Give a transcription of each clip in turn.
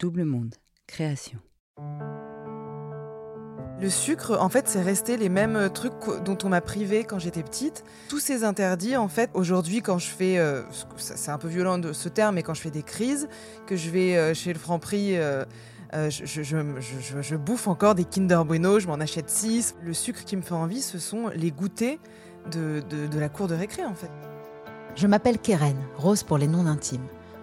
Double monde, création. Le sucre, en fait, c'est resté les mêmes trucs dont on m'a privé quand j'étais petite. Tous ces interdits, en fait, aujourd'hui, quand je fais, euh, c'est un peu violent de ce terme, mais quand je fais des crises, que je vais euh, chez le Franprix, euh, euh, je, je, je, je, bouffe encore des Kinder Bueno, je m'en achète 6. Le sucre qui me fait envie, ce sont les goûters de, de, de la cour de récré, en fait. Je m'appelle Keren, Rose pour les noms intimes.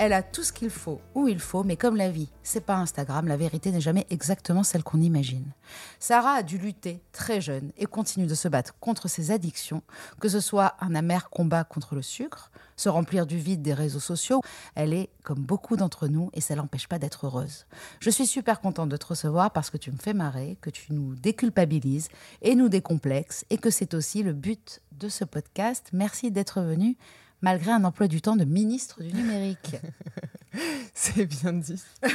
Elle a tout ce qu'il faut, où il faut, mais comme la vie, c'est pas Instagram, la vérité n'est jamais exactement celle qu'on imagine. Sarah a dû lutter très jeune et continue de se battre contre ses addictions, que ce soit un amer combat contre le sucre, se remplir du vide des réseaux sociaux. Elle est comme beaucoup d'entre nous et ça l'empêche pas d'être heureuse. Je suis super contente de te recevoir parce que tu me fais marrer, que tu nous déculpabilises et nous décomplexes et que c'est aussi le but de ce podcast. Merci d'être venu malgré un emploi du temps de ministre du numérique. c'est bien dit.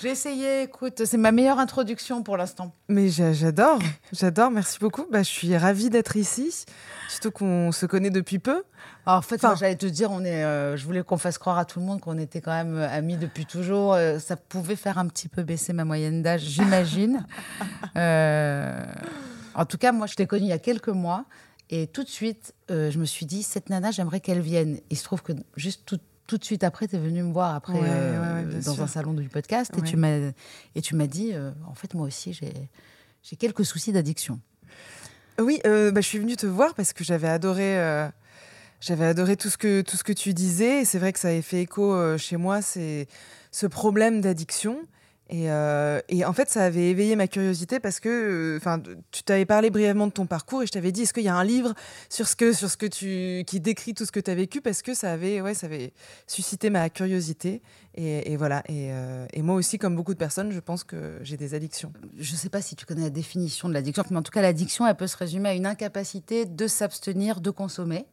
J'ai essayé, écoute, c'est ma meilleure introduction pour l'instant. Mais j'adore, j'adore, merci beaucoup. Bah, je suis ravie d'être ici, surtout qu'on se connaît depuis peu. Alors, en fait, enfin, j'allais te dire, on est, euh, je voulais qu'on fasse croire à tout le monde qu'on était quand même euh, amis depuis toujours. Euh, ça pouvait faire un petit peu baisser ma moyenne d'âge, j'imagine. en tout cas, moi, je t'ai connue il y a quelques mois. Et tout de suite, euh, je me suis dit, cette nana, j'aimerais qu'elle vienne. Il se trouve que juste tout, tout de suite après, tu es venue me voir après Ouais, euh, ouais, ouais, bien dans sûr. un salon du podcast et tu m'as et tu m'as dit, euh, en fait, moi aussi, j'ai j'ai quelques soucis d'addiction. Oui, bah, je suis venue te voir parce que j'avais adoré, j'avais adoré tout ce que tout ce que tu disais. Et c'est vrai que ça avait fait écho chez moi, c'est ce problème d'addiction. Et, euh, et en fait, ça avait éveillé ma curiosité parce que, euh, enfin, tu t'avais parlé brièvement de ton parcours et je t'avais dit, est-ce qu'il y a un livre sur ce que sur ce que tu qui décrit tout ce que tu as vécu? Parce que ça avait, ouais, ça avait suscité ma curiosité. Et, voilà. Euh, et moi aussi, comme beaucoup de personnes, je pense que j'ai des addictions. Je ne sais pas si tu connais la définition de l'addiction, mais en tout cas, l'addiction, elle peut se résumer à une incapacité de s'abstenir de consommer.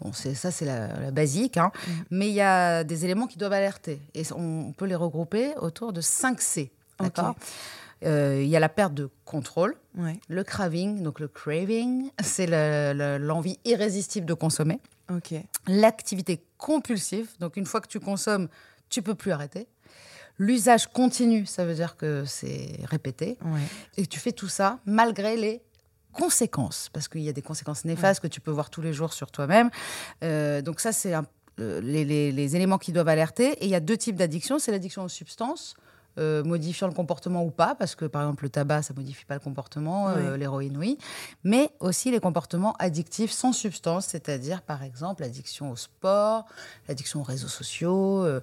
Bon, c'est ça, c'est la, la basique. hein. Mais il y a des éléments qui doivent alerter. Et on, on peut les regrouper autour de 5 C. D'accord? Euh, Il y a la perte de contrôle, Ouais. le craving, donc le craving, c'est le- le- l'envie irrésistible de consommer. Ok. L'activité compulsive, donc une fois que tu consommes, tu peux plus arrêter. L'usage continu, ça veut dire que c'est répété. Ouais. Et tu fais tout ça malgré les conséquences, parce qu'il y a des conséquences néfastes que tu peux voir tous les jours sur toi-même. Euh, donc ça, c'est euh, les, les- les éléments qui doivent alerter. Et il y a deux types d'addiction. C'est l'addiction aux substances, euh, modifiant le comportement ou pas, parce que par exemple le tabac, ça modifie pas le comportement, euh, l'héroïne, oui. Mais aussi les comportements addictifs sans substance, c'est-à-dire par exemple l'addiction au sport, l'addiction aux réseaux sociaux. euh,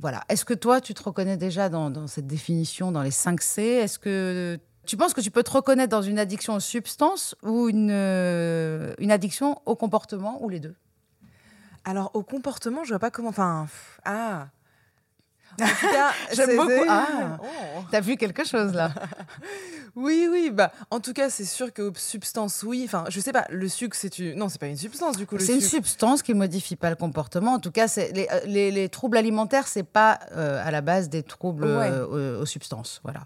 voilà. Est-ce que toi, tu te reconnais déjà dans, dans cette définition, dans les 5 C? Est-ce que tu penses que tu peux te reconnaître dans une addiction aux substances ou une, euh, addiction au comportement ou les deux? Alors, au comportement, je vois pas comment. Enfin, ah. En tout cas, J'aime beaucoup. Ah. Oh. T'as vu quelque chose là? Oui, oui, bah, en tout cas, c'est sûr que substance, oui. Enfin, je sais pas, le sucre, c'est une. Non, c'est pas une substance, du coup, C'est une substance qui modifie pas le comportement. En tout cas, c'est les, euh, les- les troubles alimentaires, c'est pas euh, à la base des troubles Ouais. euh, aux, aux substances, voilà.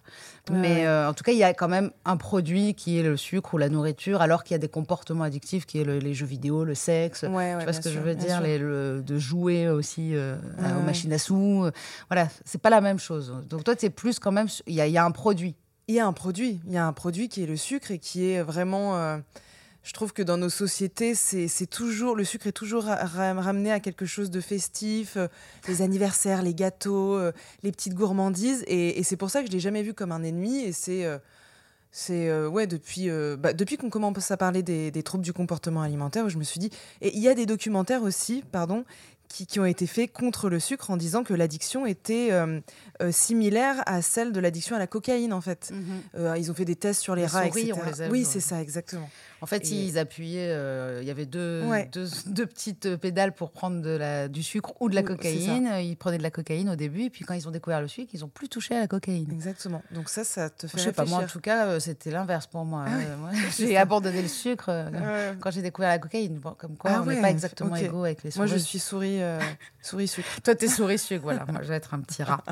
Ouais, Mais ouais. en tout cas, il y a quand même un produit qui est le sucre ou la nourriture, alors qu'il y a des comportements addictifs qui est le- les jeux vidéo, le sexe. Tu vois ce que sûr, je veux dire, sûr. les- le- de jouer aussi aux machines à sous. euh, C'est pas la même chose. Donc toi, c'est plus quand même, il y, a- un produit. Il y a un produit, il y a un produit qui est le sucre et qui est vraiment. euh, je trouve que dans nos sociétés, c'est toujours le sucre est toujours ra- ra- ramené à quelque chose de festif, euh, les anniversaires, les gâteaux, euh, les petites gourmandises, et, c'est pour ça que je l'ai jamais vu comme un ennemi. Et c'est c'est ouais depuis bah, depuis qu'on commence à parler des, des troubles du comportement alimentaire, où je me suis dit et il y a des documentaires aussi, pardon. Qui, qui ont été faits contre le sucre en disant que l'addiction était euh, euh, similaire à celle de l'addiction à la cocaïne en fait. Euh, ils ont fait des tests sur les, Les rats, souris, etc. les oui, c'est ça, exactement. En fait, Et- ils appuyaient, euh, il y avait deux, Ouais. deux, deux petites euh, pédales pour prendre de la, du sucre ou de la cocaïne. Ils prenaient de la cocaïne au début, et puis quand ils ont découvert le sucre, ils n'ont plus touché à la cocaïne. Exactement. Donc ça, ça te fait Je sais pas, moi en tout cas, euh, c'était l'inverse pour moi. Ah. Euh, moi, J'ai abandonné le sucre euh, quand j'ai découvert la cocaïne. Bon, comme quoi, Ah on n'est ouais, pas exactement égaux avec les Moi, souris. je suis souris, souris sucre. Toi, t'es souris sucre, voilà. Moi, je vais être un petit rat.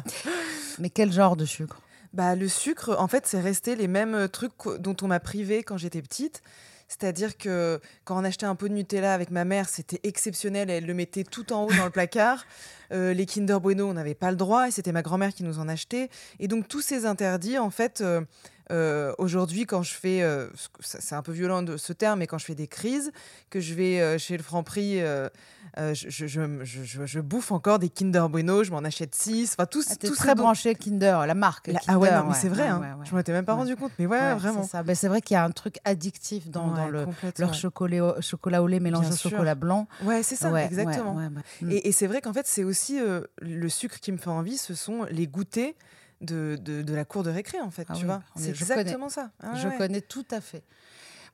Mais quel genre de sucre? Bah, le sucre, en fait, c'est resté les mêmes trucs dont on m'a privé quand j'étais petite. C'est-à-dire que quand on achetait un pot de Nutella avec ma mère, c'était exceptionnel. Elle le mettait tout en haut dans le placard. Euh, les Kinder Bueno, on n'avait pas le droit et c'était ma grand-mère qui nous en achetait. Et donc, tous ces interdits, en fait, euh, euh, aujourd'hui, quand je fais, euh, c'est un peu violent de ce terme, mais quand je fais des crises, que je vais euh, chez le Franprix, je, je, bouffe encore des Kinder Bueno, je m'en achète six. Enfin, tous, ah, tous très branché Kinder, la marque. La- Kinder, ah ouais, non, mais c'est vrai, ouais, hein. ouais, ouais. je m'en étais même pas rendu compte, mais ouais, vraiment. C'est. Ben, c'est vrai qu'il y a un truc addictif dans, le, leur chocolat au, chocolat au lait mélangé au chocolat blanc. Ouais, c'est ça, exactement. Mm. Et, et c'est vrai qu'en fait, c'est aussi le sucre qui me fait envie, ce sont les goûters de, de, de la cour de récré, en fait, Ah tu oui, vois. C'est connais. exactement ça. Ah Je connais tout à fait.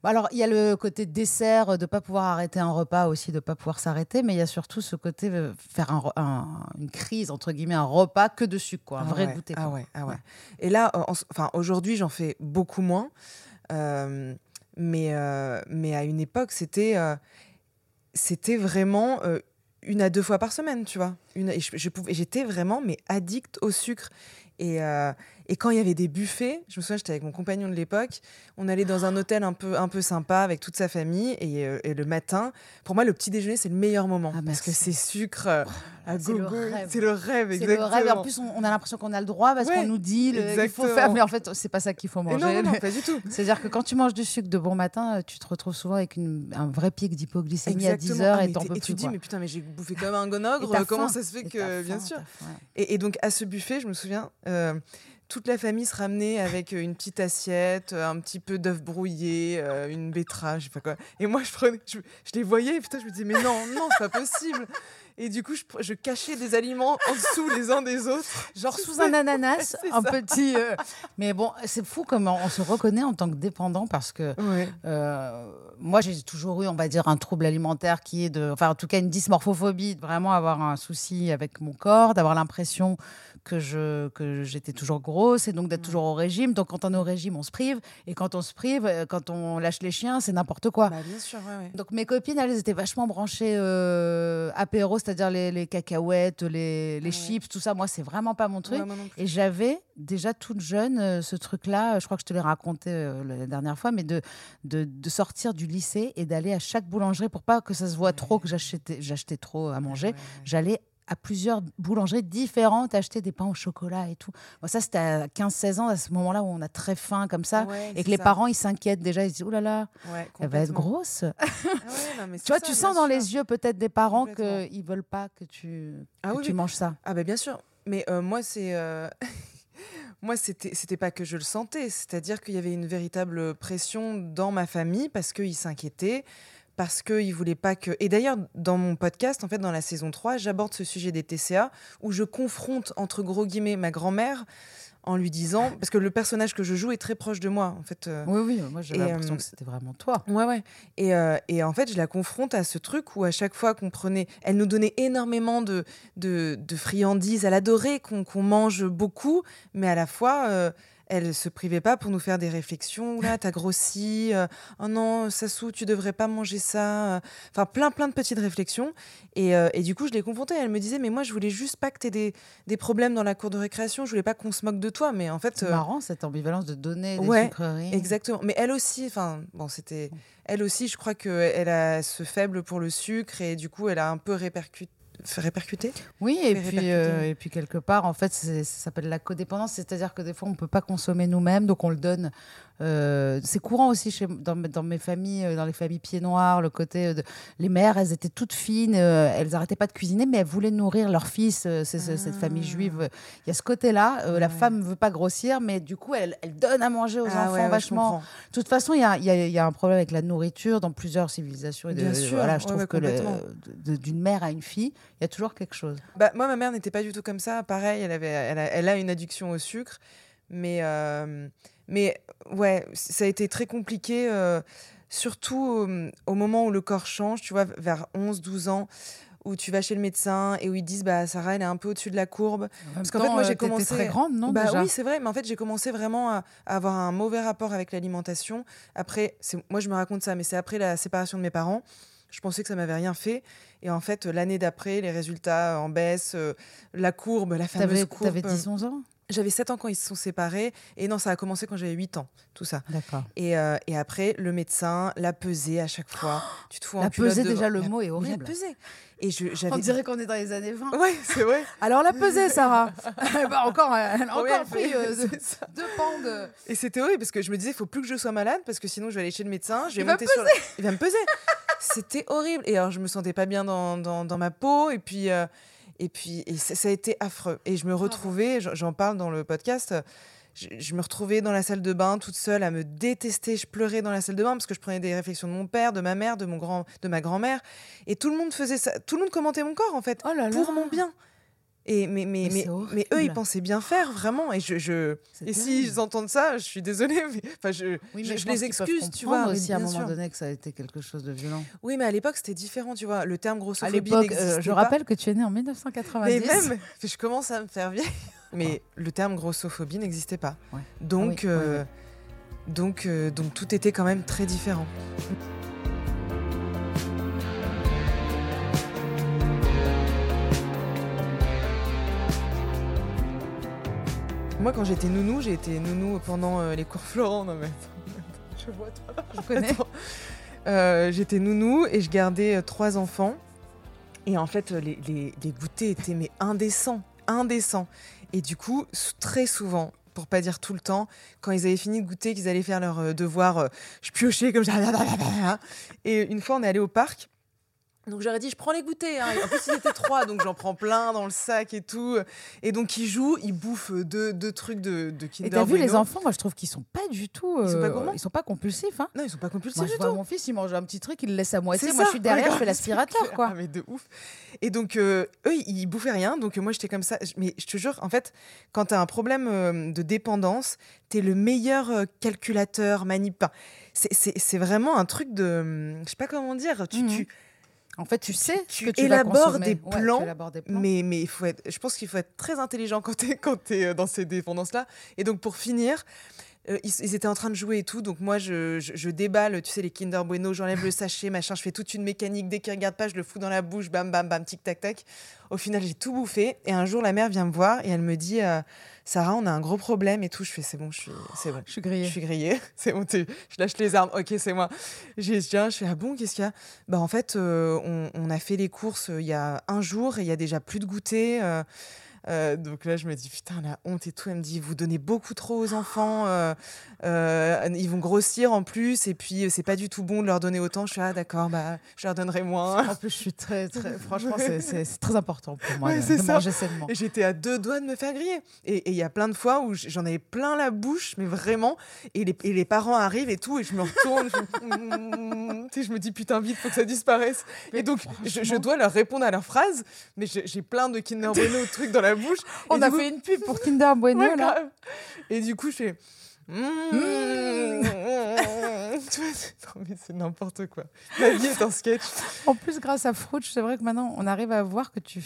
Alors, il y a le côté dessert, de ne pas pouvoir arrêter un repas aussi, de ne pas pouvoir s'arrêter, mais il y a surtout ce côté euh, faire un re- un- une crise, entre guillemets, un repas que de sucre, quoi, un Ah vrai ouais, goûter. Ah ouais, ah ouais. Et là, enfin, aujourd'hui, j'en fais beaucoup moins. Euh, mais, euh, mais à une époque, c'était euh, c'était vraiment une à deux fois par semaine, tu vois. Une, et je, je pouvais- j'étais vraiment mais addict au sucre. Et, euh, et quand il y avait des buffets, je me souviens, j'étais avec mon compagnon de l'époque, on allait dans un hôtel un peu, un peu sympa avec toute sa famille. Et, euh, et le matin, pour moi, le petit déjeuner, c'est le meilleur moment. Ah, parce que c'est sucre euh, à c'est le gogo. rêve. C'est le rêve, C'est exactement. le rêve. Et en plus, on, on a l'impression qu'on a le droit parce Ouais, qu'on nous dit le- qu'il faut faire. Mais en fait, c'est pas ça qu'il faut Et manger. non, non, non, pas du tout. C'est-à-dire que quand tu manges du sucre de bon matin, euh, tu te retrouves souvent avec une- un vrai pic d'hypoglycémie à 10 Exactement. heures Ah, et t'en peux et plus. tu te dis, quoi. mais putain, mais j'ai bouffé comme un Et gonogre. Comment faim. ça se fait Et que. Bien faim, sûr. Et, et donc, à ce buffet, je me souviens, euh, toute la famille se ramenait avec euh, une petite assiette, euh, un petit peu d'œuf brouillé, euh, une betterave, je sais pas quoi. Et moi, je, prenais, les voyais, et putain, je me disais, mais non, non, c'est pas possible. Et du coup, je, cachais des aliments en dessous les uns des autres. Genre sous un ananas, un ça. petit. euh, Mais bon, c'est fou comment on se reconnaît en tant que dépendant parce que euh, moi, j'ai toujours eu, on va dire, un trouble alimentaire qui est de. Enfin, en tout cas, une dysmorphophobie, de vraiment avoir un souci avec mon corps, d'avoir l'impression que je que j'étais toujours grosse et donc d'être toujours au régime. Donc, quand on est au régime, on se prive. Et quand on se prive, euh, quand on lâche les chiens, c'est n'importe quoi. Bah, bien sûr, ouais, ouais. Donc mes copines, elles étaient vachement branchées euh, apéro, c'est-à-dire les, les cacahuètes, les, les Ouais. chips, tout ça. Moi, c'est vraiment pas mon truc. Ouais. Et j'avais déjà toute jeune euh, ce truc-là, je crois que je te l'ai raconté euh, la dernière fois, mais de, de, de sortir du lycée et d'aller à chaque boulangerie pour pas que ça se voit trop que j'achetais, trop à manger. J'allais à plusieurs boulangeries différentes acheter des pains au chocolat et tout. Bon, ça, c'était à 15-16 ans, à ce moment-là où on a très faim comme ça. Ouais, et que les ça. parents, ils s'inquiètent déjà, ils se disent, oh là là, Ouais, elle va être grosse. Ah ouais, non, Tu vois, ça, tu sens dans sûr. les yeux peut-être des parents qu'ils veulent pas que tu, Ah que oui, tu oui. manges ça. Ah bah bien sûr, mais euh, moi c'est euh, moi c'était c'était pas que je le sentais, c'est-à-dire qu'il y avait une véritable pression dans ma famille parce qu'ils s'inquiétaient, parce qu'ils voulaient pas que et d'ailleurs dans mon podcast en fait dans la saison 3, j'aborde ce sujet des TCA où je confronte entre gros guillemets ma grand-mère en lui disant parce que le personnage que je joue est très proche de moi en fait. Oui oui, moi j'ai l'impression que c'était vraiment toi. Ouais ouais. Et, et, en fait je la confronte à ce truc où à chaque fois qu'on prenait, elle nous donnait énormément de de, de friandises, elle adorait qu'on mange beaucoup, mais à la fois elle se privait pas pour nous faire des réflexions. Là, t'as grossi. Euh, oh non, Sassou, tu devrais pas manger ça. Enfin, plein, plein de petites réflexions. Euh, et, du coup, je l'ai confrontée. Elle me disait, mais moi, je voulais juste pas que tu aies des, problèmes dans la cour de récréation. Je voulais pas qu'on se moque de toi. Mais en fait. C'est euh, marrant cette ambivalence de donner des ouais, Exactement. Mais elle aussi, enfin, bon, c'était. Elle aussi, je crois qu'elle a ce faible pour le sucre et du coup, elle a un peu répercuté répercuter Oui, et puis, euh, et puis quelque part, en fait, ça s'appelle la codépendance, c'est-à-dire que des fois, on ne peut pas consommer nous-mêmes, donc on le donne euh, c'est courant aussi chez, dans, dans, mes familles, euh, dans les familles pieds noirs, le côté de les mères, elles étaient toutes fines, euh, elles n'arrêtaient pas de cuisiner, mais elles voulaient nourrir leur fils. cette famille juive. Il y a ce côté-là. La femme ne veut pas grossir, mais du coup, elle, elle donne à manger aux ah enfants vachement. de toute façon, il y a, y a, un problème avec la nourriture dans plusieurs civilisations. Et Bien sûr. Voilà, je trouve que d'une mère à une fille, il y a toujours quelque chose. Bah, moi, ma mère n'était pas du tout comme ça. Pareil, elle, avait, elle, a, elle a une addiction au sucre. Mais mais ouais, ça a été très compliqué, euh, surtout au moment où le corps change, tu vois, vers 11-12 ans où tu vas chez le médecin et où ils disent bah Sarah elle est un peu au-dessus de la courbe. Parce qu'en fait moi j'ai euh, commencé très grande non bah oui c'est vrai mais en fait j'ai commencé vraiment à, avoir un mauvais rapport avec l'alimentation. Après moi je me raconte ça mais c'est après la séparation de mes parents. Je pensais que ça m'avait rien fait. Et en fait l'année d'après les résultats en baisse euh, la courbe la fameuse courbe t'avais 10 11 ans? J'avais 7 ans quand ils se sont séparés. Et non, ça a commencé quand j'avais 8 ans, tout ça. D'accord. Et, euh, et, après, le médecin, la pesée à chaque fois. tu te fous la en pesée, déjà, le mot est horrible. La pesée. Et je, On dirait qu'on est dans les années 20. Ouais, c'est vrai. Alors, la pesée, Sarah. bah, encore, elle a encore pris euh, deux, pans de. Et c'était horrible parce que je me disais, il faut plus que je sois malade parce que sinon, je vais aller chez le médecin. Je vais il monter va sur. Il va me peser. c'était horrible. Et alors, je me sentais pas bien dans, dans, dans ma peau. Et puis. Euh, et puis, et ça, a été affreux. Et je me retrouvais, j'en parle dans le podcast, je, me retrouvais dans la salle de bain toute seule à me détester. Je pleurais dans la salle de bain parce que je prenais des réflexions de mon père, de ma mère, de, mon grand, de ma grand-mère. Et tout le monde faisait ça. Tout le monde commentait mon corps, en fait, oh pour mon bien. Et mais, mais, mais, mais, eux, ils pensaient bien faire, vraiment. Et, je, je... et s'ils entendent ça, je suis désolée, mais enfin, je, je, les excuse, tu vois. aussi à un moment donné que ça a été quelque chose de violent. Oui, mais à l'époque, c'était différent, tu vois. Le terme grossophobie euh, Je rappelle que tu es né en 1990. Mais même, je commence à me faire vieille. Mais le terme grossophobie n'existait pas. Donc, euh, donc, euh, donc, tout était quand même très différent. Moi, quand j'étais nounou, j'ai été nounou pendant euh, les cours Florent. Non, mais je vois toi. Je connais. Euh, j'étais nounou et je gardais euh, trois enfants. Et en fait, les, les, les, goûters étaient mais indécents, indécents. Et du coup, très souvent, pour pas dire tout le temps, quand ils avaient fini de goûter, qu'ils allaient faire leur devoir, je piochais comme ça. Et une fois, on est allé au parc donc j'aurais dit, je prends les goûters. Hein. En plus, ils étaient trois, donc j'en prends plein dans le sac et tout. Et donc ils jouent, ils bouffent deux, deux trucs de, de Kinder Et t'as vu les enfants Moi, je trouve qu'ils sont pas du tout. ils sont pas euh, Ils sont pas compulsifs. Hein. Non, ils sont pas compulsifs moi, je vois Mon fils, il mange un petit truc, il le laisse à moitié. Moi, je suis derrière, je fais l'aspirateur, quoi. Ah, mais de ouf. Et donc euh, eux, ils bouffaient rien. Donc moi, j'étais comme ça. Mais je te jure, en fait, quand t'as un problème euh, de dépendance, t'es le meilleur calculateur, manip. C'est vraiment un truc de, je sais pas comment dire. Tu, tu mmh. En fait, tu sais tu, que tu élabores, des plans, mais, mais il faut être, je pense qu'il faut être très intelligent quand tu es, es dans ces dépendances-là. Et donc, pour finir, euh, ils, étaient en train de jouer et tout, donc moi je, je, déballe, tu sais, les Kinder Bueno, j'enlève le sachet, machin, je fais toute une mécanique. Dès qu'ils regardent pas, je le fous dans la bouche, bam, bam, bam, tic, tac, tac. Au final, j'ai tout bouffé. Et un jour, la mère vient me voir et elle me dit euh, Sarah, on a un gros problème et tout. Je fais C'est bon, je suis, c'est bon. Je suis grillée. Je suis grillée. c'est bon, je lâche les armes. Ok, c'est moi. J'ai je fais Ah bon, qu'est-ce qu'il y a? Bah, en fait, euh, on, on, a fait les courses il y a un jour et il y a déjà plus de goûter. Euh, donc là, je me dis, putain, la honte et tout. Elle me dit, vous donnez beaucoup trop aux enfants. Euh, euh, ils vont grossir en plus. Et puis, c'est pas du tout bon de leur donner autant. Je suis, ah, d'accord, bah, je leur donnerai moins. En plus, je suis très, très. Franchement, c'est très important pour moi de, de manger sainement. J'étais à deux doigts de me faire griller. Et il y a plein de fois où j'en avais plein la bouche, mais vraiment. Et les, et les parents arrivent et tout. Et je me retourne. je, je me dis, putain, vite, faut que ça disparaisse. et donc, je, dois leur répondre à leurs phrases. Mais j'ai plein de Kinder Bueno trucs dans la la bouche. On a coup- fait une pub pour Kinder Bueno, Ouais, là. Et du coup, je fais. Mmh. Tu vois, c'est- non, mais c'est n'importe quoi. Ma vie est un sketch. En plus, grâce à Frouch, c'est vrai que maintenant, on arrive à voir que tu,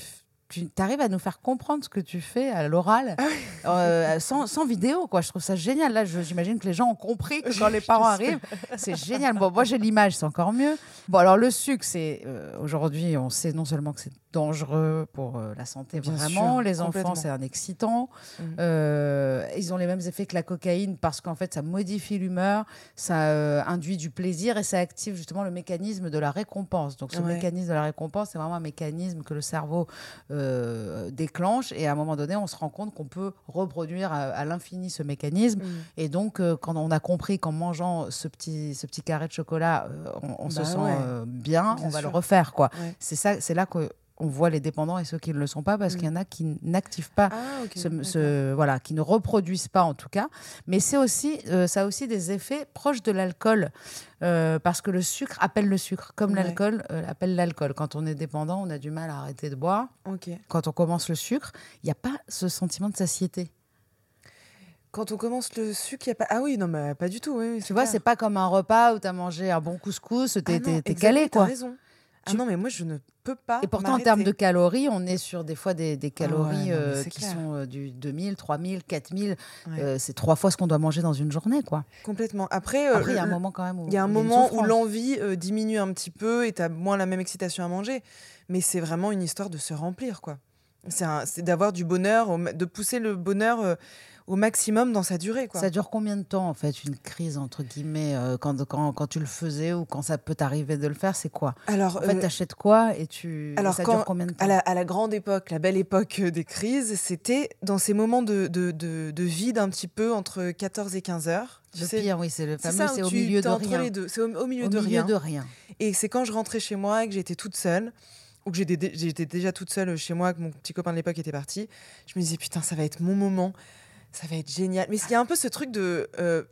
tu arrives à nous faire comprendre ce que tu fais à l'oral, euh, sans, sans vidéo. Quoi. Je trouve ça génial. Là, j'imagine que les gens ont compris que quand les parents arrivent, c'est génial. Bon, moi, j'ai l'image, c'est encore mieux. Bon, alors le sucre, c'est euh, aujourd'hui, on sait non seulement que c'est dangereux pour euh, la santé, Bien vraiment. sûr, les enfants, c'est un excitant. Mhm. Euh, ils ont les mêmes effets que la cocaïne parce qu'en fait, ça modifie l'humeur, ça euh, induit du plaisir et ça active justement le mécanisme de la récompense. Donc, ce Ouais. mécanisme de la récompense, c'est vraiment un mécanisme que le cerveau euh, déclenche et à un moment donné, on se rend compte qu'on peut reproduire à, à l'infini ce mécanisme. Mm. Et donc, quand on a compris qu'en mangeant ce petit, ce petit carré de chocolat, on, on se Bah sent ouais. bien, Bien on va le refaire. quoi. Ouais. C'est ça, c'est là que on voit les dépendants et ceux qui ne le sont pas, parce Mm. qu'il y en a qui n'activent pas Ah, ce- voilà, qui ne reproduisent pas en tout cas. Mais c'est aussi, euh, ça a aussi des effets proches de l'alcool, euh, parce que le sucre appelle le sucre, comme Ouais. l'alcool euh, appelle l'alcool. Quand on est dépendant, on a du mal à arrêter de boire. Quand on commence le sucre, il n'y a pas ce sentiment de satiété. Quand on commence le sucre, il n'y a pas. Ah oui, non, mais pas du tout. Oui, Tu vois, c'est pas comme un repas où tu as mangé un bon couscous, t'es Ah calé t'as quoi. raison. Ah Tu- non, mais moi, je ne peux pas. Et pourtant, en termes de calories, on est sur des fois des, des calories euh, qui clair. sont euh, du 2000, 3000, 4000. Ouais. Euh, c'est trois fois ce qu'on doit manger dans une journée. quoi. Complètement. Après, euh, Après, il y a un moment quand même où Il y a un moment où l'envie euh, diminue un petit peu et tu as moins la même excitation à manger. Mais c'est vraiment une histoire de se remplir, quoi. C'est d'avoir du bonheur, de pousser le bonheur au maximum dans sa durée, quoi. Ça dure combien de temps, en fait, une crise, entre guillemets, euh, quand, quand, quand tu le faisais ou quand ça peut t'arriver de le faire C'est quoi? Alors, En fait, euh, t'achètes quoi et tu... alors ça quand- dure combien de temps? à, la, à la grande époque, la belle époque euh, des crises, c'était dans ces moments de, de, de- de vide un petit peu entre 14 et 15 heures. Le pire, oui, c'est le fameux, c'est au milieu de rien. C'est au, milieu Au de milieu rien. de rien. Et c'est quand je rentrais chez moi et que j'étais toute seule, ou que j'étais déjà toute seule chez moi, que mon petit copain de l'époque était parti, je me disais, putain, ça va être mon moment, ça va être génial. Mais il y a un peu ce truc de euh,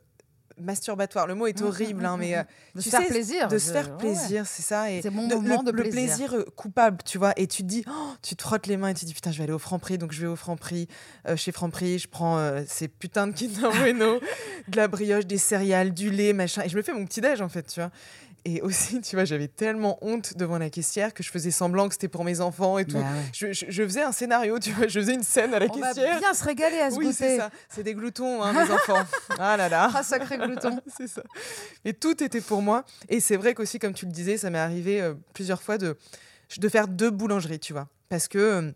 masturbatoire, le mot est Mm, horrible, mm, hein, mais euh, De tu se faire sais, plaisir. de se faire ouais, plaisir, c'est ça. Et C'est mon de- moment le, de le plaisir. plaisir euh, coupable, tu vois, et tu te dis, oh, tu te frottes les mains et tu te dis, putain, je vais aller au Franprix, donc je vais au Franprix, euh, chez Franprix, je prends ces putains de Kinder Bueno, de la brioche, des céréales, du lait, machin, et je me fais mon petit déj en fait, tu vois. Et aussi, tu vois, j'avais tellement honte devant la caissière que je faisais semblant que c'était pour mes enfants et tout. Bah ouais. Je, je- je faisais un scénario, tu vois, je faisais une scène à la On va caissière. bien se régaler à ce Oui, c'est ça. C'est des gloutons, hein, mes enfants. Ah là là. Ah, sacré glouton. c'est ça. Et tout était pour moi. Et c'est vrai qu'aussi, comme tu le disais, ça m'est arrivé euh, plusieurs fois de, de faire deux boulangeries, tu vois. Parce que euh,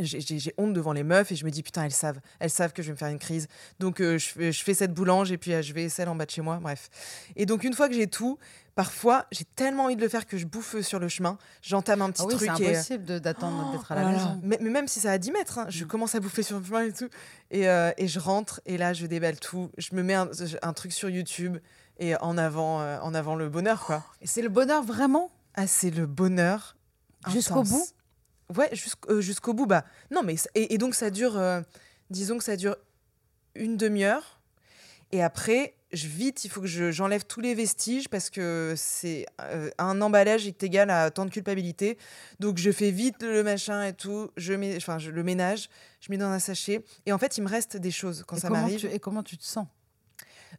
j'ai- honte devant les meufs et je me dis, putain, elles savent. Elles savent que je vais me faire une crise. Donc, euh, je, fais, je fais cette boulange et puis je vais celle en bas de chez moi. Bref. Et donc, une fois que j'ai tout, parfois, j'ai tellement envie de le faire que je bouffe sur le chemin. J'entame un petit Ah oui, c'est truc et. impossible de- d'attendre d'être à la Oh maison. Mais, mais même si c'est à 10 mètres, hein, je Mm. commence à bouffer sur le chemin et tout. Et, euh, et je rentre et là, je déballe tout. Je me mets un, un truc sur YouTube et en avant, euh, en avant le bonheur, quoi. Et c'est le bonheur vraiment? Ah, c'est le bonheur. Jusqu'au bout? Ouais, euh, jusqu'au bout. Bah, non, mais. Et, et donc, ça dure. euh, disons que ça dure une demi-heure. Et après, je, vite, il faut que je- j'enlève tous les vestiges parce que c'est euh, un emballage est égal à tant de culpabilité. Donc, je fais vite le machin et tout. Je, mets, enfin, je le ménage, je mets dans un sachet. Et en fait, il me reste des choses quand et ça m'arrive. et comment tu te sens?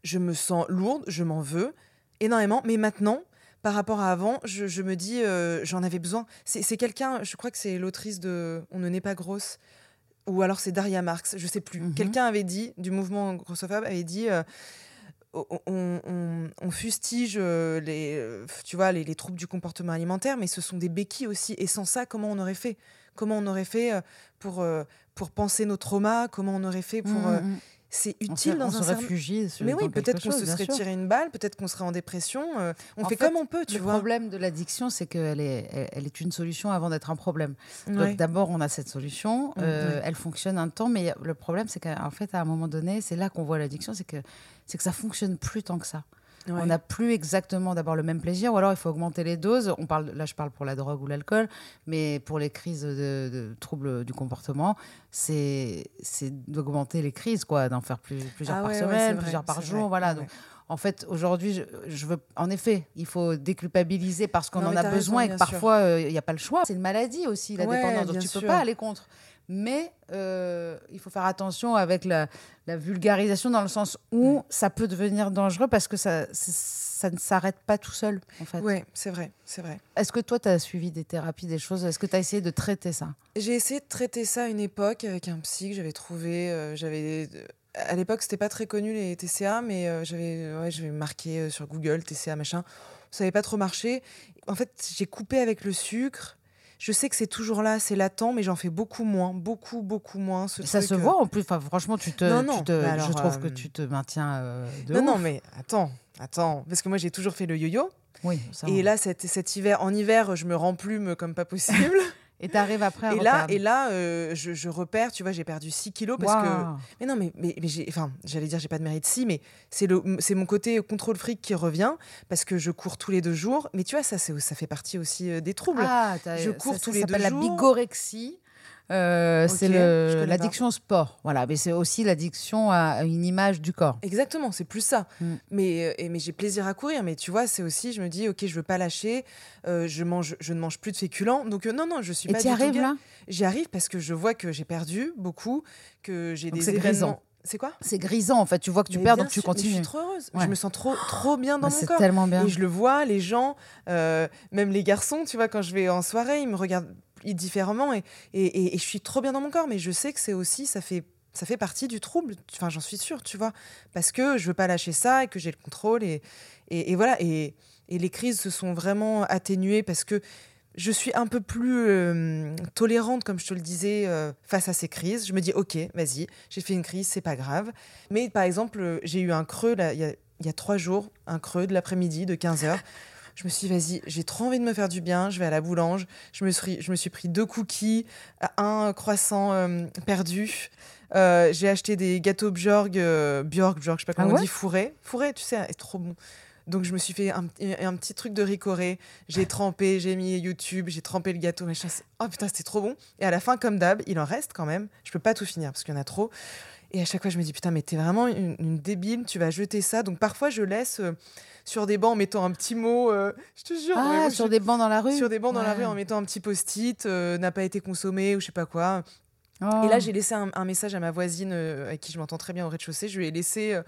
Je me sens lourde, je m'en veux énormément. Mais maintenant, par rapport à avant, je, je me dis, euh, j'en avais besoin. C'est c'est quelqu'un, je crois que c'est l'autrice de On ne naît pas grosse. Ou alors c'est Daria Marx, je sais plus. Mhm. Quelqu'un avait dit, du mouvement grossophobe, avait dit euh, on, on- on- fustige euh, les, euh, tu vois, les, les troubles du comportement alimentaire, mais ce sont des béquilles aussi. Et sans ça, comment on aurait fait? Comment on aurait fait euh, pour, euh, pour penser nos traumas? Comment on aurait fait pour. euh. C'est utile dans on un se certain- réfugie sur- mais oui, peut-être qu'on se serait sûr. tiré une balle, peut-être qu'on serait en dépression. euh, on En fait, fait, comme on peut, tu le vois. problème de l'addiction, c'est qu'elle est, elle, elle est une solution avant d'être un problème. Donc d'abord, on a cette solution, Mm, euh, ouais. elle fonctionne un temps, mais le problème, c'est qu'en fait, à un moment donné, c'est là qu'on voit l'addiction, c'est que, c'est que ça fonctionne plus tant que ça. Ouais. On n'a plus exactement d'abord le même plaisir, ou alors il faut augmenter les doses. On parle, là, je parle pour la drogue ou l'alcool, mais pour les crises de, de troubles du comportement, c'est c'est d'augmenter les crises, quoi, d'en faire plus- plusieurs Ah par ouais, semaine, vrai, plusieurs par jour, vrai, voilà. Donc, en fait, aujourd'hui, je, je veux, en effet, il faut déculpabiliser parce qu'on en a besoin raison, et que parfois euh, il n'y a pas le choix. C'est une maladie aussi, la Ouais, dépendance, donc tu peux sûr. pas aller contre. Mais euh, il faut faire attention avec la, la vulgarisation dans le sens où ça peut devenir dangereux parce que ça, ne s'arrête pas tout seul, en fait. Ouais, c'est vrai, c'est vrai. Est-ce que toi, tu as suivi des thérapies, des choses? Est-ce que tu as essayé de traiter ça? J'ai essayé de traiter ça à une époque avec un psy que j'avais trouvé. euh, j'avais à l'époque, c'était pas très connu les TCA, mais euh, j'avais ouais, marqué euh, sur Google TCA machin. Ça n'avait pas trop marché. En fait, j'ai coupé avec le sucre. Je sais que c'est toujours là, c'est latent, mais j'en fais beaucoup moins, beaucoup, beaucoup moins. Ce Ça se euh. voit en plus. Enfin, franchement, tu te, Non, tu non, te- mais alors, je trouve que euh, tu te maintiens euh, de Non, ouf. non, mais attends, attends, parce que moi j'ai toujours fait le yo-yo. Oui, ça, Et là, cet, cet hiver, en hiver, je me remplume comme pas possible. Et t'arrives après à et là, et là, euh, je, je repère, tu vois, j'ai perdu 6 kilos parce que. Mais non, mais, mais, mais j'ai, enfin, j'allais dire, j'ai pas de mérite si, mais c'est le, c'est mon côté contrôle fric qui revient parce que je cours tous les deux jours. Mais tu vois, ça, c'est, ça fait partie aussi euh, des troubles. Ah, Je ça- cours ça tous les s'appelle deux la jours. bigorexie. Euh, c'est l'addiction au sport. Voilà, mais c'est aussi l'addiction à une image du corps. Exactement, c'est plus ça. Mm. Mais, euh, et, mais j'ai plaisir à courir. Mais tu vois, c'est aussi, je me dis, ok, je veux pas lâcher. euh, je mange, je ne mange plus de féculents. Donc euh, non, non, je suis Et pas. tu arrives là? J'y arrive parce que je vois que j'ai perdu beaucoup, que j'ai des événements. grisant. C'est quoi? C'est grisant en fait. Tu vois que tu Mais perds, donc tu sûr, mais Je continues. suis trop heureuse. Ouais. Je me sens trop, trop bien dans Bah, mon c'est corps. tellement bien. Et je le vois, les gens, euh, même les garçons, tu vois, quand je vais en soirée, ils me regardent différemment et, et, et- et je suis trop bien dans mon corps. Mais je sais que c'est aussi, ça fait, ça fait partie du trouble. Enfin, j'en suis sûre, tu vois, parce que je veux pas lâcher ça et que j'ai le contrôle et, et, voilà. Et les crises se sont vraiment atténuées parce que je suis un peu plus euh, tolérante, comme je te le disais, euh, face à ces crises. Je me dis, ok, vas-y, j'ai fait une crise, c'est pas grave. Mais par exemple, euh, j'ai eu un creux il y a, il y a trois jours, un creux de l'après-midi de 15 heures. Je me suis dit, vas-y, j'ai trop envie de me faire du bien, je vais à la boulange. Je me suis, je me suis pris deux cookies, un croissant euh, perdu. J'ai acheté des gâteaux Bjorg, Bjorg, Bjorg, je sais pas comment Ah on dit, fourré. Fourré, tu sais, est trop bon. Donc je me suis fait un, un petit truc de ricoré, j'ai trempé, j'ai mis YouTube, j'ai trempé le gâteau, machin. Oh putain, c'était trop bon. Et à la fin, comme d'hab, il en reste quand même. Je peux pas tout finir parce qu'il y en a trop. Et à chaque fois, je me dis, putain, mais t'es vraiment une, une débile, tu vas jeter ça. Donc parfois, je laisse euh, sur des bancs en mettant un petit mot, euh, je te jure. Ah, sur je- des bancs dans la rue? sur des bancs dans la rue en mettant un petit post-it, euh, n'a pas été consommé ou je sais pas quoi. Oh. Et là, j'ai laissé un, un message à ma voisine avec qui je m'entends très bien au rez-de-chaussée. Je lui ai laissé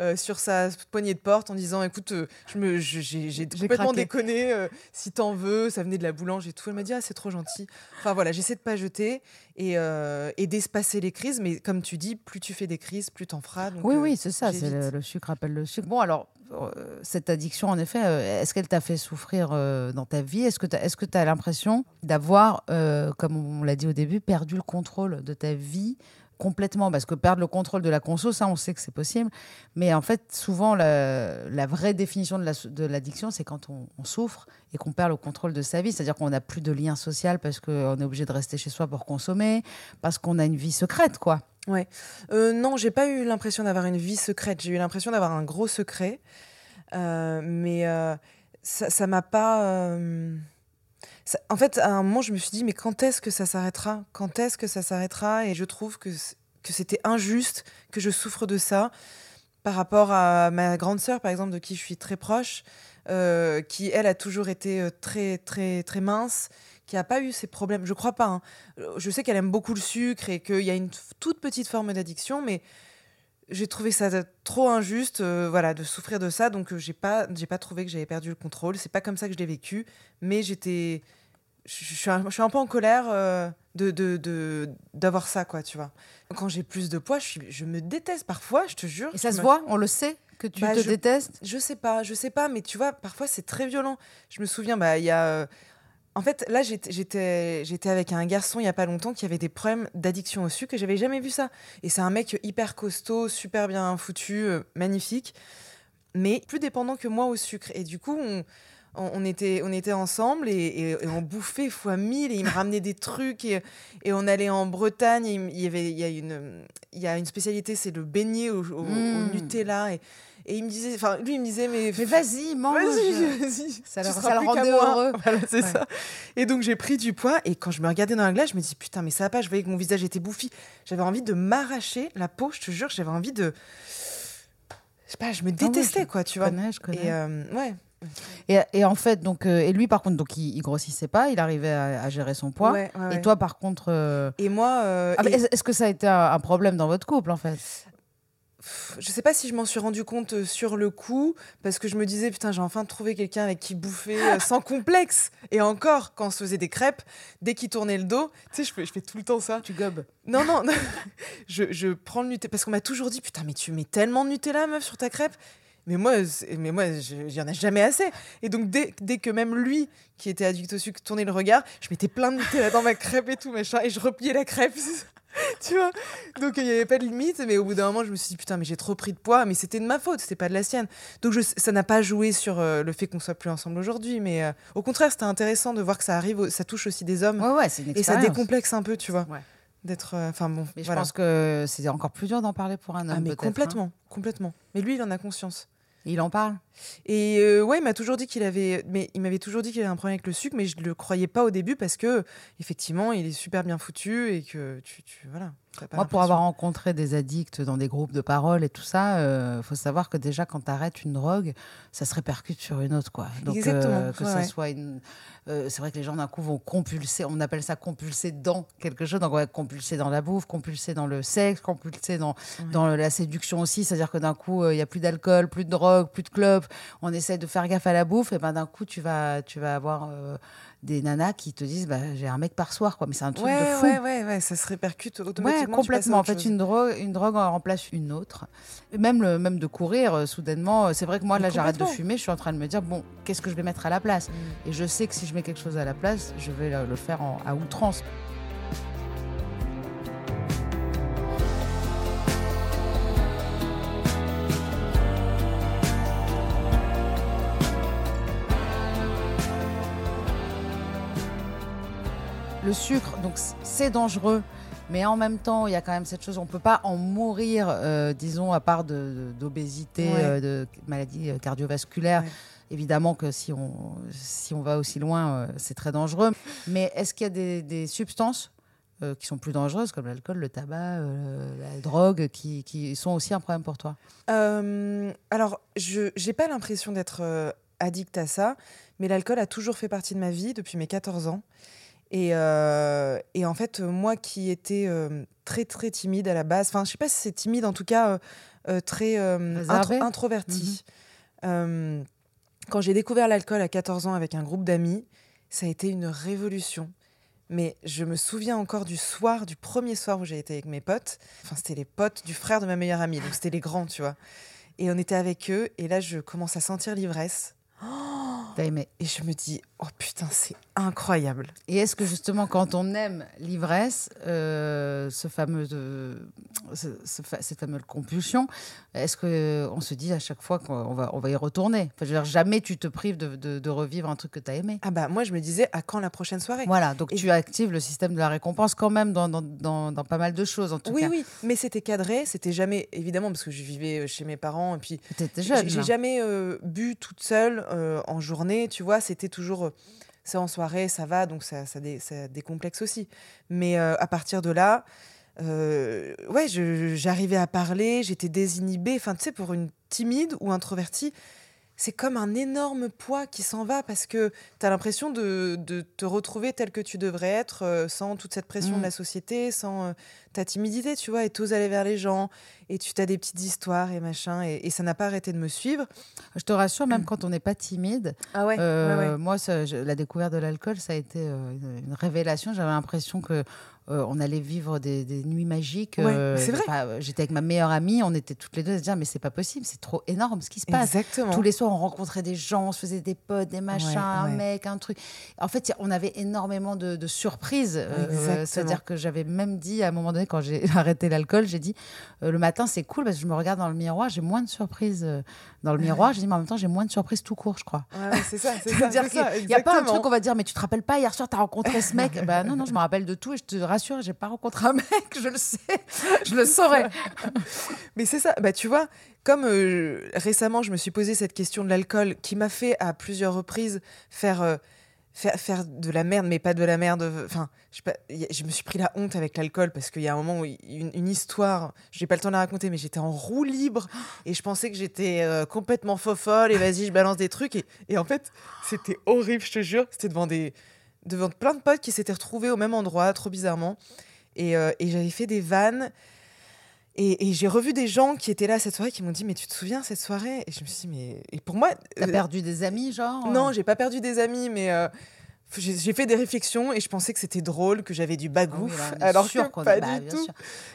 euh, sur sa poignée de porte en disant Écoute, euh, je me, je- j'ai, complètement craqué. déconné. euh, si t'en veux, ça venait de la boulange et tout. Elle m'a dit Ah, c'est trop gentil. Enfin voilà, j'essaie de pas jeter et, euh, et d'espacer les crises. Mais comme tu dis, plus tu fais des crises, plus t'en feras. Donc, Oui, oui, c'est ça. C'est le, le sucre appelle le sucre. Bon, alors, cette addiction, en effet, est-ce qu'elle t'a fait souffrir dans ta vie? Est-ce que tu as, as l'impression d'avoir, comme on l'a dit au début, perdu le contrôle de ta vie complètement Parce que perdre le contrôle de la conso, ça, on sait que c'est possible. Mais en fait, souvent, la, vraie définition de la- de l'addiction, c'est quand on, souffre et qu'on perd le contrôle de sa vie. C'est-à-dire qu'on n'a plus de lien social parce qu'on est obligé de rester chez soi pour consommer, parce qu'on a une vie secrète, quoi. Euh, non, j'ai pas eu l'impression d'avoir une vie secrète. J'ai eu l'impression d'avoir un gros secret. Euh, mais euh, ça ça m'a pas. En fait, à un moment, je me suis dit, mais quand est-ce que ça s'arrêtera? Quand est-ce que ça s'arrêtera? Et je trouve que, que c'était injuste que je souffre de ça par rapport à ma grande sœur, par exemple, de qui je suis très proche, euh, qui, elle, a toujours été euh, très, très, très mince, qui n'a pas eu ces problèmes. Je crois pas. hein. Je sais qu'elle aime beaucoup le sucre et qu'il y a une toute petite forme d'addiction, mais j'ai trouvé ça trop injuste, euh, voilà, de souffrir de ça. Donc, euh, j'ai pas, j'ai pas trouvé que j'avais perdu le contrôle. C'est pas comme ça que je l'ai vécu, mais j'étais, je suis un, peu en colère euh, de, d'avoir ça, quoi, tu vois. Quand j'ai plus de poids, je, suis, je me déteste parfois, je te jure. Et ça se me- voit On le sait que tu Bah, te je- détestes je sais pas, je sais pas, mais tu vois, parfois c'est très violent. Je me souviens, bah, il y a. En fait, là, j'étais- avec un garçon il y a pas longtemps qui avait des problèmes d'addiction au sucre et j'avais jamais vu ça. Et c'est un mec hyper costaud, super bien foutu, euh, magnifique, mais plus dépendant que moi au sucre. Et du coup, on, était, on était ensemble et, et- et on bouffait fois mille et il me ramenait des trucs et, et on allait en Bretagne. et il, y avait, il y a une, il y a une spécialité, c'est le beignet au, au- au Mm. Nutella et, et il me disait, enfin, lui il me disait, mais, Mais vas-y, mange Vas-y, vas-y. Ça le- ça rendait heureux. Voilà, c'est Ouais. ça. Et donc j'ai pris du poids et quand je me regardais dans la glace, je me dis putain mais ça va pas. Je voyais que mon visage était bouffi. J'avais envie de m'arracher la peau. Je te jure, j'avais envie de. Je sais pas, je me Ah détestais je quoi, tu Je vois. connais, je connais. Et euh, ouais. Et, et en fait, donc, euh, et lui, par contre, donc, il, il grossissait pas, il arrivait à, à gérer son poids. Ouais, ouais, Et toi, par contre. euh, Et moi, euh, ah, et- Est-ce est-ce que ça a été un, un problème dans votre couple, en fait? Je sais pas si je m'en suis rendu compte euh, sur le coup, parce que je me disais, putain, j'ai enfin trouvé quelqu'un avec qui bouffer euh, sans complexe. Et encore, quand on se faisait des crêpes, dès qu'il tournait le dos, tu sais, je fais, je fais tout le temps ça. Tu gobes. Non, non, non. je, je prends le Nutella, parce qu'on m'a toujours dit, putain, mais tu mets tellement de Nutella, meuf, sur ta crêpe. Mais moi, mais moi, il y en a jamais assez. Et donc, dès, dès que même lui, qui était addict au sucre, tournait le regard, je mettais plein de Nutella dans ma crêpe et tout, machin, et je repliais la crêpe. tu vois? Donc, il n'y avait pas de limite, mais au bout d'un moment, je me suis dit, putain, mais j'ai trop pris de poids, mais c'était de ma faute, c'était pas de la sienne. Donc, je, ça n'a pas joué sur euh, le fait qu'on soit plus ensemble aujourd'hui, mais euh, au contraire, c'était intéressant de voir que ça arrive, ça touche aussi des hommes, Ouais, ouais, c'est une et ça décomplexe un peu, tu vois. Ouais. D'être. euh, Enfin, bon. Mais je voilà. pense que c'est encore plus dur d'en parler pour un homme. Ah, mais peut-être, hein. complètement, complètement. Mais lui, il en a conscience. Il en parle Et euh, ouais, il m'a toujours dit qu'il avait, mais il m'avait toujours dit qu'il avait un problème avec le sucre, mais je le croyais pas au début parce que effectivement, il est super bien foutu et que tu, tu voilà. Moi, pour avoir rencontré des addicts dans des groupes de parole et tout ça, il faut savoir que déjà, quand tu arrêtes une drogue, ça se répercute sur une autre. Quoi. Donc, Exactement, euh, que ouais, ça ouais. soit une. euh, c'est vrai que les gens, d'un coup, vont compulser. On appelle ça compulser dans quelque chose. Donc, compulser dans la bouffe, compulser dans le sexe, compulser dans, dans la séduction aussi. C'est-à-dire que d'un coup, euh, il y a plus d'alcool, plus de drogue, plus de clubs. On essaie de faire gaffe à la bouffe. Et ben, d'un coup, tu vas, tu vas avoir. Des nanas qui te disent bah, j'ai un mec par soir quoi mais c'est un truc Ouais, de fou ouais, ouais, ouais, ça se répercute automatiquement. Ouais, complètement. En fait, chose. une drogue, une drogue en remplace une autre. Et même, le, même de courir, euh, soudainement, euh, c'est vrai que moi, Mais là, j'arrête de fumer, je suis en train de me dire, bon, qu'est-ce que je vais mettre à la place? Mm. Et je sais que si je mets quelque chose à la place, je vais le, le faire en- à outrance. Le sucre, donc c'est dangereux, mais en même temps, il y a quand même cette chose, on peut pas en mourir, euh, disons, à part de- de- d'obésité, Ouais. euh, de maladies euh, cardiovasculaires. Ouais. Évidemment que si on, si on va aussi loin, euh, c'est très dangereux. Mais est-ce qu'il y a des, des substances qui sont plus dangereuses, comme l'alcool, le tabac, la drogue, qui, qui sont aussi un problème pour toi? Alors, je j'ai pas l'impression d'être addict à ça, mais l'alcool a toujours fait partie de ma vie depuis mes 14 ans. Et, euh, et en fait, moi qui étais euh, très très timide à la base, enfin, je sais pas si c'est timide, en tout cas euh, très intro- introverti. Euh, quand j'ai découvert l'alcool à 14 ans avec un groupe d'amis, ça a été une révolution. Mais je me souviens encore du soir, du premier soir où j'ai été avec mes potes. Enfin, c'était les potes du frère de ma meilleure amie, donc c'était les grands, tu vois. Et on était avec eux, et là, je commence à sentir l'ivresse. T'as aimé Et je me dis, oh putain, c'est incroyable. Et est-ce que justement, quand on aime l'ivresse, euh, ce fameux, euh, ce- ce fa- cette fameuse compulsion, est-ce que on se dit à chaque fois qu'on va, on va y retourner? Enfin, je veux dire, Jamais tu te prives de, de- de revivre un truc que tu as aimé. Ah bah, moi, je me disais, à quand la prochaine soirée? Voilà, donc Et- tu actives le système de la récompense quand même dans, dans, dans- dans pas mal de choses, en tout Oui, cas. oui, mais c'était cadré, c'était jamais, évidemment, parce que je vivais euh, chez mes parents, et puis Tu étais J'ai jeune. j'ai jamais euh, bu toute seule euh, en journée, tu vois. C'était toujours. euh, c'est en soirée, ça va, donc ça, ça, dé- ça décomplexe aussi. Mais euh, à partir de là, ouais, j'arrivais à parler, j'étais désinhibée. Enfin, tu sais, pour une timide ou introvertie, c'est comme un énorme poids qui s'en va parce que tu as l'impression de, de te retrouver tel que tu devrais être euh, sans toute cette pression Mm. de la société, sans euh, ta timidité, tu vois, et t'oses aller vers les gens, et tu as des petites histoires et machin, et, et ça n'a pas arrêté de me suivre. Je te rassure, même quand on n'est pas timide, Ah ouais, Euh, Moi, ça, je- la découverte de l'alcool, ça a été une révélation. J'avais l'impression que euh, on allait vivre des, des nuits magiques. Ouais, euh, c'est vrai. J'étais avec ma meilleure amie, on était toutes les deux à se dire mais c'est pas possible, c'est trop énorme ce qui se passe. Exactement. Tous les soirs, on rencontrait des gens, on se faisait des potes, des machins, Ouais, un mec, un truc. En fait, on avait énormément de, de surprises. euh. C'est-à-dire que j'avais même dit à un moment donné, quand j'ai arrêté l'alcool, j'ai dit le matin, c'est cool parce que je me regarde dans le miroir, j'ai moins de surprises dans le miroir. J'ai dit mais en même temps, j'ai moins de surprises tout court, je crois. C'est ça, c'est ça. C'est-à-dire c'est qu'il ça, n'y a pas un truc, on va dire, mais tu te rappelles pas, hier soir, tu as rencontré ce mec Bah non, non, je me rappelle de tout et je te rassure, j'ai pas rencontré un mec, je le sais, je le saurais. Mais c'est ça, bah tu vois, comme euh, récemment je me suis posé cette question de l'alcool qui m'a fait à plusieurs reprises faire euh, faire, de la merde, mais pas de la merde. Enfin, je, pas, je me suis pris la honte avec l'alcool parce qu'il y a un moment où une, une histoire, j'ai pas le temps de la raconter, mais j'étais en roue libre et je pensais que j'étais euh, complètement fofolle et vas-y, je balance des trucs. Et, et en fait, c'était horrible, je te jure. C'était devant, des, devant plein de potes qui s'étaient retrouvés au même endroit, trop bizarrement. Et, euh, et j'avais fait des vannes. Et, et j'ai revu des gens qui étaient là cette soirée qui m'ont dit Mais tu te souviens cette soirée? Et je me suis dit Mais. Et pour moi. T'as euh, perdu des amis, genre? Non, j'ai pas perdu des amis, mais euh, j'ai fait des réflexions et je pensais que c'était drôle, que j'avais du bagouf, là, alors sûr que qu'on a- pas bah, du tout.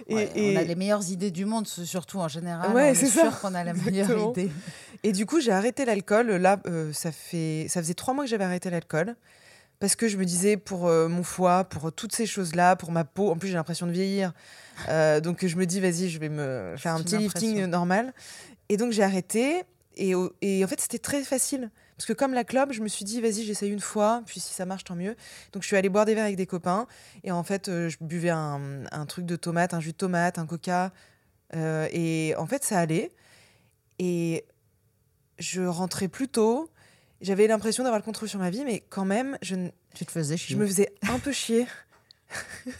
Et, et- On a les meilleures idées du monde, surtout en général. Ouais, c'est sûr qu'on a la meilleure idée. et du coup, j'ai arrêté l'alcool. Là, euh, ça, fait, ça faisait trois mois que j'avais arrêté l'alcool. Parce que je me disais, pour euh, mon foie, pour toutes ces choses-là, pour ma peau, en plus j'ai l'impression de vieillir. Euh, donc je me dis, vas-y, je vais me faire un petit lifting normal. Et donc j'ai arrêté. Et, en fait, c'était très facile. Parce que comme la clope, je me suis dit, vas-y, j'essaye une fois, puis si ça marche, tant mieux. Donc je suis allée boire des verres avec des copains. Et en fait, euh, je buvais un, un truc de tomate, un jus de tomate, un coca. Euh, et en fait, ça allait. Et je rentrais plus tôt. J'avais l'impression d'avoir le contrôle sur ma vie, mais quand même, je, n- Tu te faisais je chier. me faisais un peu chier.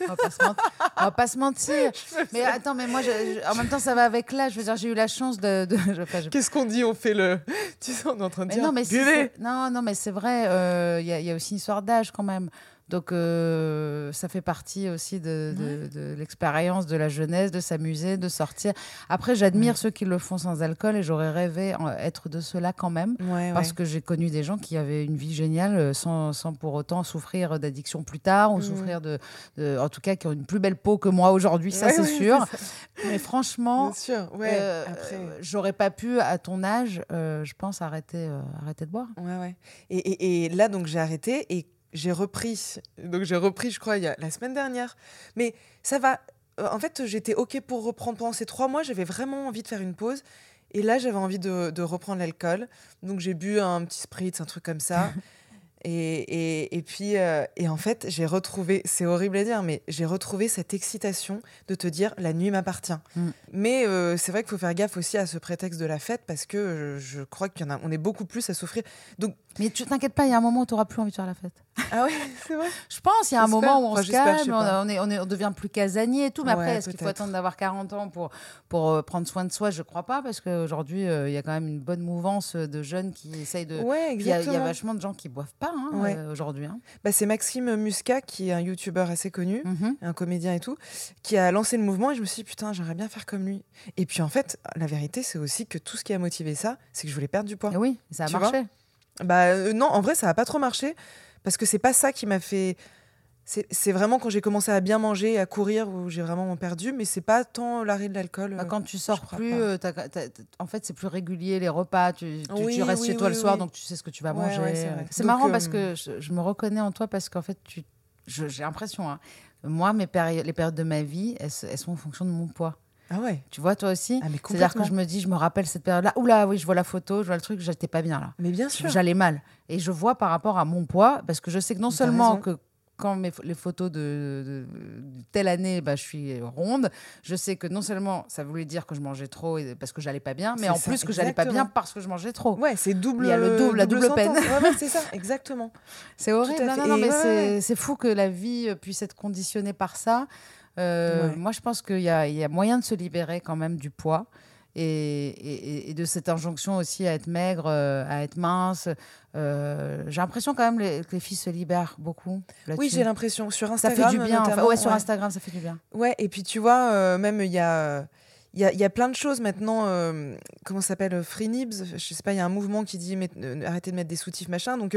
On va pas se mentir. On va pas se mentir. Mais attends, mais moi, je- je- en même temps, ça va avec l'âge. Je veux dire, j'ai eu la chance de. de- je- je- Qu'est-ce qu'on dit? On fait le. Tu sais, on est en train de Mais dire. non, mais non, non, mais c'est vrai. euh, Il y, a- il y a aussi une histoire d'âge quand même. Donc, euh, ça fait partie aussi de, de- de l'expérience de la jeunesse, de s'amuser, de sortir. Après, j'admire ceux qui le font sans alcool et j'aurais rêvé en- être de ceux-là quand même. Ouais, Parce ouais. que j'ai connu des gens qui avaient une vie géniale euh, sans, sans pour autant souffrir d'addiction plus tard ou Mhm. souffrir de, de- En tout cas, qui ont une plus belle peau que moi aujourd'hui, ça c'est sûr. ça. Mais franchement, euh, euh, j'aurais pas pu, à ton âge, euh, je pense, arrêter, euh, arrêter de boire. Ouais, ouais. Et, et- et là, donc, j'ai arrêté et j'ai repris. Donc, j'ai repris, je crois, il y a la semaine dernière. Mais ça va. Euh, En fait, j'étais OK pour reprendre pendant ces trois mois. J'avais vraiment envie de faire une pause. Et là, j'avais envie de, de reprendre l'alcool. Donc, j'ai bu un petit spritz, un truc comme ça. Et, et, et puis, euh, et en fait, j'ai retrouvé, c'est horrible à dire, mais j'ai retrouvé cette excitation de te dire la nuit m'appartient. Mm. Mais euh, c'est vrai qu'il faut faire gaffe aussi à ce prétexte de la fête parce que euh, je crois qu'il y en a, on est beaucoup plus à souffrir. Donc, Mais tu t'inquiètes pas, il y a un moment où tu n'auras plus envie de faire la fête. ah ouais, c'est vrai. Je pense, il y a un moment où on Enfin, se calme, on, est, on, est- on devient plus casanier et tout. Mais après, est-ce qu'il faut attendre d'avoir 40 ans pour, pour prendre soin de soi? Je crois pas, parce qu'aujourd'hui, euh, il y a quand même une bonne mouvance de jeunes qui essayent de. Ouais, Il y, a- y vachement de gens qui boivent pas hein, Ouais. euh, aujourd'hui. hein. Bah, c'est Maxime Muscat, qui est un youtubeur assez connu, Mhm. un comédien et tout, qui a lancé le mouvement et je me suis dit, putain, j'aimerais bien faire comme lui. Et puis en fait, la vérité, c'est aussi que tout ce qui a motivé ça, c'est que je voulais perdre du poids. Et oui, ça a Tu marché. Bah euh, non, en vrai, ça n'a pas trop marché parce que c'est pas ça qui m'a fait. C'est vraiment quand j'ai commencé à bien manger, à courir, où j'ai vraiment perdu, mais c'est pas tant l'arrêt de l'alcool. Bah, euh. quand tu sors crois plus, euh, en fait, c'est plus régulier les repas. Tu, tu- Oui, tu restes oui, chez toi oui, le soir, donc tu sais ce que tu vas Ouais, manger. ouais, c'est Donc, marrant parce euh, que je, je me reconnais en toi parce qu'en fait, j'ai l'impression, hein, moi, mes péri- les périodes de ma vie, elles, sont en fonction de mon poids. Ah ouais. Tu vois, toi aussi? Ah, C'est-à-dire que je me dis, je me rappelle cette période-là. Oula, oui, je vois la photo, je vois le truc, j'étais pas bien là. Mais bien sûr. J'allais mal. Et je vois par rapport à mon poids, parce que je sais que non seulement raison. que quand mes, les photos de, de- de telle année, bah, je suis ronde, je sais que non seulement ça voulait dire que je mangeais trop et- parce que j'allais pas bien, mais en ça, plus que j'allais pas bien parce que je mangeais trop. Ouais, c'est double. Il y a le double, la double peine. sentence. Ouais, ouais, c'est ça, exactement. C'est horrible. Non, non, mais ouais, c'est fou que la vie puisse être conditionnée par ça. Euh. Moi, je pense qu'il y, y a moyen de se libérer quand même du poids. Et, et- et de cette injonction aussi à être maigre, euh, à être mince. Euh, j'ai l'impression quand même les- que les filles se libèrent beaucoup. Oui, j'ai l'impression. Sur Ça Instagram. fait du bien. enfin, ouais, sur ouais. Instagram, ça fait du bien. Ouais, et puis tu vois, euh, même il y a, il y, y a plein de choses maintenant. euh, comment ça s'appelle Free Nibs Je sais pas, il y a un mouvement qui dit euh, arrêtez de mettre des soutifs, machin. Donc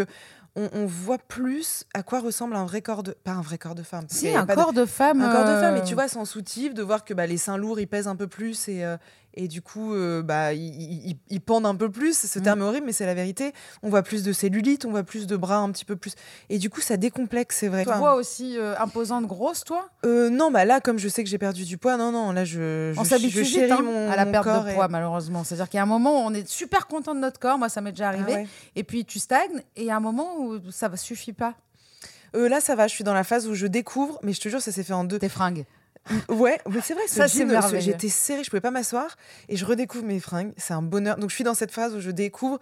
on, on voit plus à quoi ressemble un vrai corps de. Pas un vrai corps de femme. Si, un de- corps de femme. Un corps de femme, et tu vois, sans soutif, de voir que bah, les seins lourds, ils pèsent un peu plus et, et du coup, euh, bah, ils, ils- pendent un peu plus. Ce Mm. terme est horrible, mais c'est la vérité. On voit plus de cellulite, on voit plus de bras un petit peu plus. Et du coup, ça décomplexe, c'est vrai. Tu te vois aussi euh, imposante grosse, toi? Euh, non, bah là, comme je sais que j'ai perdu du poids, non, non, là, je, je, On s'habitue vite hein, mon, à la perte de et- poids, malheureusement. C'est-à-dire qu'il y a un moment où on est super content de notre corps. Moi, ça m'est déjà Ah arrivé. ouais. Et puis, tu stagnes. Et il y a un moment où ça ne suffit pas. Euh, là, ça va, je suis dans la phase où je découvre, mais je te jure, ça s'est fait en deux. Tes fringues. Ouais, mais c'est vrai, ce Ça, c'est merveilleux. j'étais serrée, je pouvais pas m'asseoir et je redécouvre mes fringues. C'est un bonheur. Donc je suis dans cette phase où je découvre.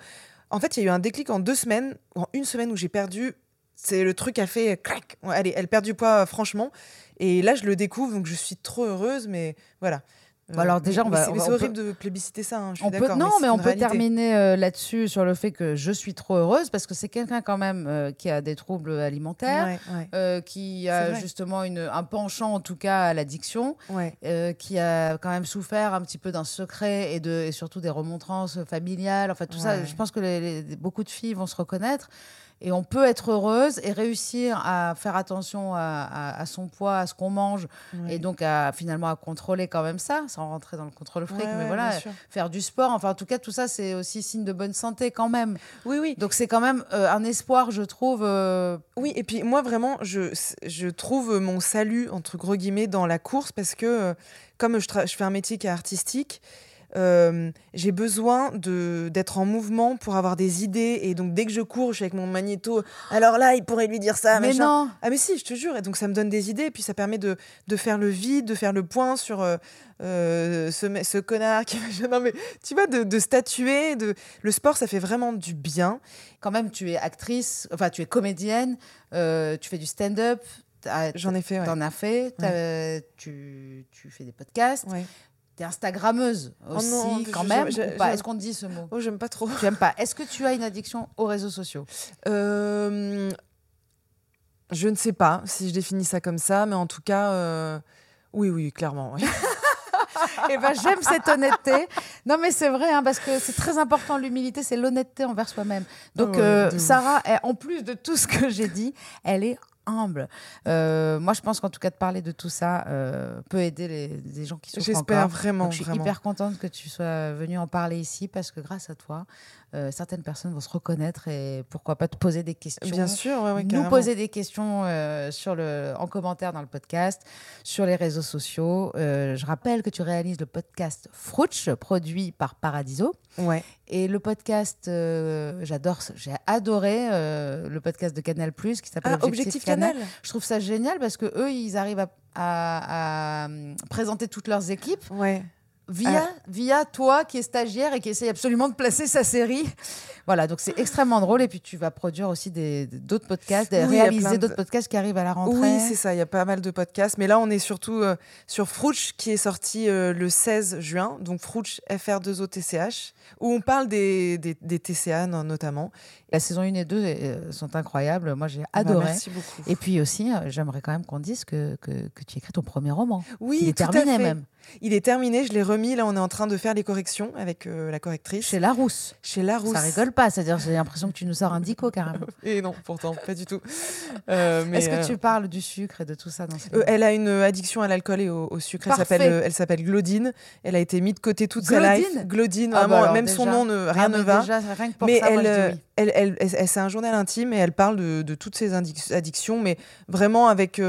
En fait, il y a eu un déclic en deux semaines, ou en une semaine où j'ai perdu c'est le truc a fait clac. Allez, elle perd du poids franchement. Et là, je le découvre, donc je suis trop heureuse. Mais voilà. Bah, alors déjà, on va. C'est horrible de plébisciter ça. Hein, je suis on peut, non, mais, on peut terminer euh, là-dessus sur le fait que je suis trop heureuse parce que c'est quelqu'un quand même euh, qui a des troubles alimentaires, euh, qui a justement une, un penchant en tout cas à l'addiction, qui a quand même souffert un petit peu d'un secret et, de, et surtout des remontrances familiales. Enfin tout ça, je pense que beaucoup de filles vont se reconnaître. Et on peut être heureuse et réussir à faire attention à, son poids, à ce qu'on mange, et donc à, finalement à contrôler quand même ça, sans rentrer dans le contrôle fric, mais voilà, faire du sport. Enfin, en tout cas, tout ça, c'est aussi signe de bonne santé quand même. Oui, oui. Donc c'est quand même euh, un espoir, je trouve. Euh, oui, et puis moi, vraiment, je, je trouve mon salut, entre gros guillemets, dans la course, parce que euh, comme je, je fais un métier qui est artistique, euh, j'ai besoin d'être en mouvement pour avoir des idées. Et donc, dès que je cours, je suis avec mon magnéto. Alors là, il pourrait lui dire ça. Mais non. Ah, mais si, je te jure. Et donc, ça me donne des idées. Et puis, ça permet de, de faire le vide, de faire le point sur euh, euh, ce, ce, connard qui. non, mais tu vois, de, de statuer. De... Le sport, ça fait vraiment du bien. Quand même, tu es actrice, enfin, tu es comédienne, tu fais du stand-up. J'en ai fait, ouais. T'en as fait, tu, tu, fais des podcasts. Ouais. Instagrammeuse oh aussi, quand même. Est-ce qu'on dit ce mot? Oh, j'aime pas trop. J'aime pas? Est-ce que tu as une addiction aux réseaux sociaux? Euh, Je ne sais pas si je définis ça comme ça, mais en tout cas, euh, oui, oui, clairement. Et eh ben, j'aime cette honnêteté. Non, mais c'est vrai, hein, parce que c'est très important, l'humilité, c'est l'honnêteté envers soi-même. Donc, oh, euh, Sarah, en plus de tout ce que j'ai dit, elle est humble. Euh, moi, je pense qu'en tout cas, de parler de tout ça euh, peut aider les, gens qui souffrent J'espère vraiment. je suis hyper contente que tu sois venue en parler ici parce que grâce à toi, euh, certaines personnes vont se reconnaître et pourquoi pas te poser des questions. Bien sûr, nous poser des questions sur le, en commentaire dans le podcast, sur les réseaux sociaux. je rappelle que tu réalises le podcast Frouch, produit par Paradiso. Ouais. Et le podcast, j'adore, j'ai adoré le podcast de Canal Plus qui s'appelle ah, Objectif, Canal. Je trouve ça génial parce que eux, ils arrivent à, hum, présenter toutes leurs équipes. Ouais. Via, via toi qui es stagiaire et qui essaye absolument de placer sa série. Voilà, donc c'est extrêmement drôle. Et puis tu vas produire aussi d'autres podcasts, réaliser d'autres podcasts qui arrivent à la rentrée. Oui, c'est ça, il y a pas mal de podcasts. Mais là, on est surtout euh, sur Frouch qui est sorti euh, le 16 juin. Donc Frouch FR2OTCH, où on parle des, des, des TCA notamment. La saison 1 et 2 euh, sont incroyables. Moi, j'ai bah, adoré. merci beaucoup. Et puis aussi, j'aimerais quand même qu'on dise que, que, que, tu écris ton premier roman. Oui, est terminé même. Il est terminé, je l'ai remis. Là, on est en train de faire les corrections avec la correctrice. Chez Larousse. Chez Larousse. Ça rigole pas, c'est-à-dire j'ai l'impression que tu nous sors un dico carrément. et non, pourtant, pas du tout. Euh, Est-ce que tu parles du sucre et de tout ça dans euh, Elle a une addiction à l'alcool et au, sucre. Elle s'appelle, euh, elle s'appelle Glodine. Elle a été mise de côté toute sa life. Glodine, ah, vraiment, bah même son nom, ne, rien ah, ne va. Déjà, rien que pour mais ça, elle, elle, elle, elle, elle c'est un journal intime et elle parle de, de toutes ses addictions, mais vraiment avec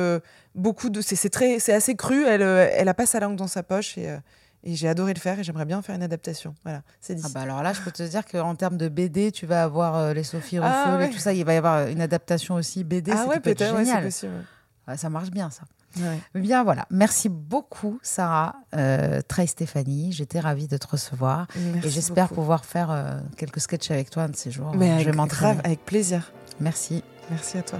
beaucoup de. C'est très, c'est assez cru. Elle, elle a pas sa langue dans sa poche et et j'ai adoré le faire et j'aimerais bien faire une adaptation. Voilà, c'est dit. Ah bah alors là, je peux te dire qu'en termes de BD, tu vas avoir euh, les Sophie ah Ruffel et tout ça. Il va y avoir une adaptation aussi BD. Ah ouais, peut-être, ouais, c'est possible. ça marche bien, ça. Bien, voilà. Merci beaucoup, Sarah, euh, Trey Stéphanie. J'étais ravie de te recevoir. Merci et j'espère pouvoir faire euh, quelques sketchs avec toi un de ces jours. Mais je vais Avec plaisir. Merci. Merci à toi.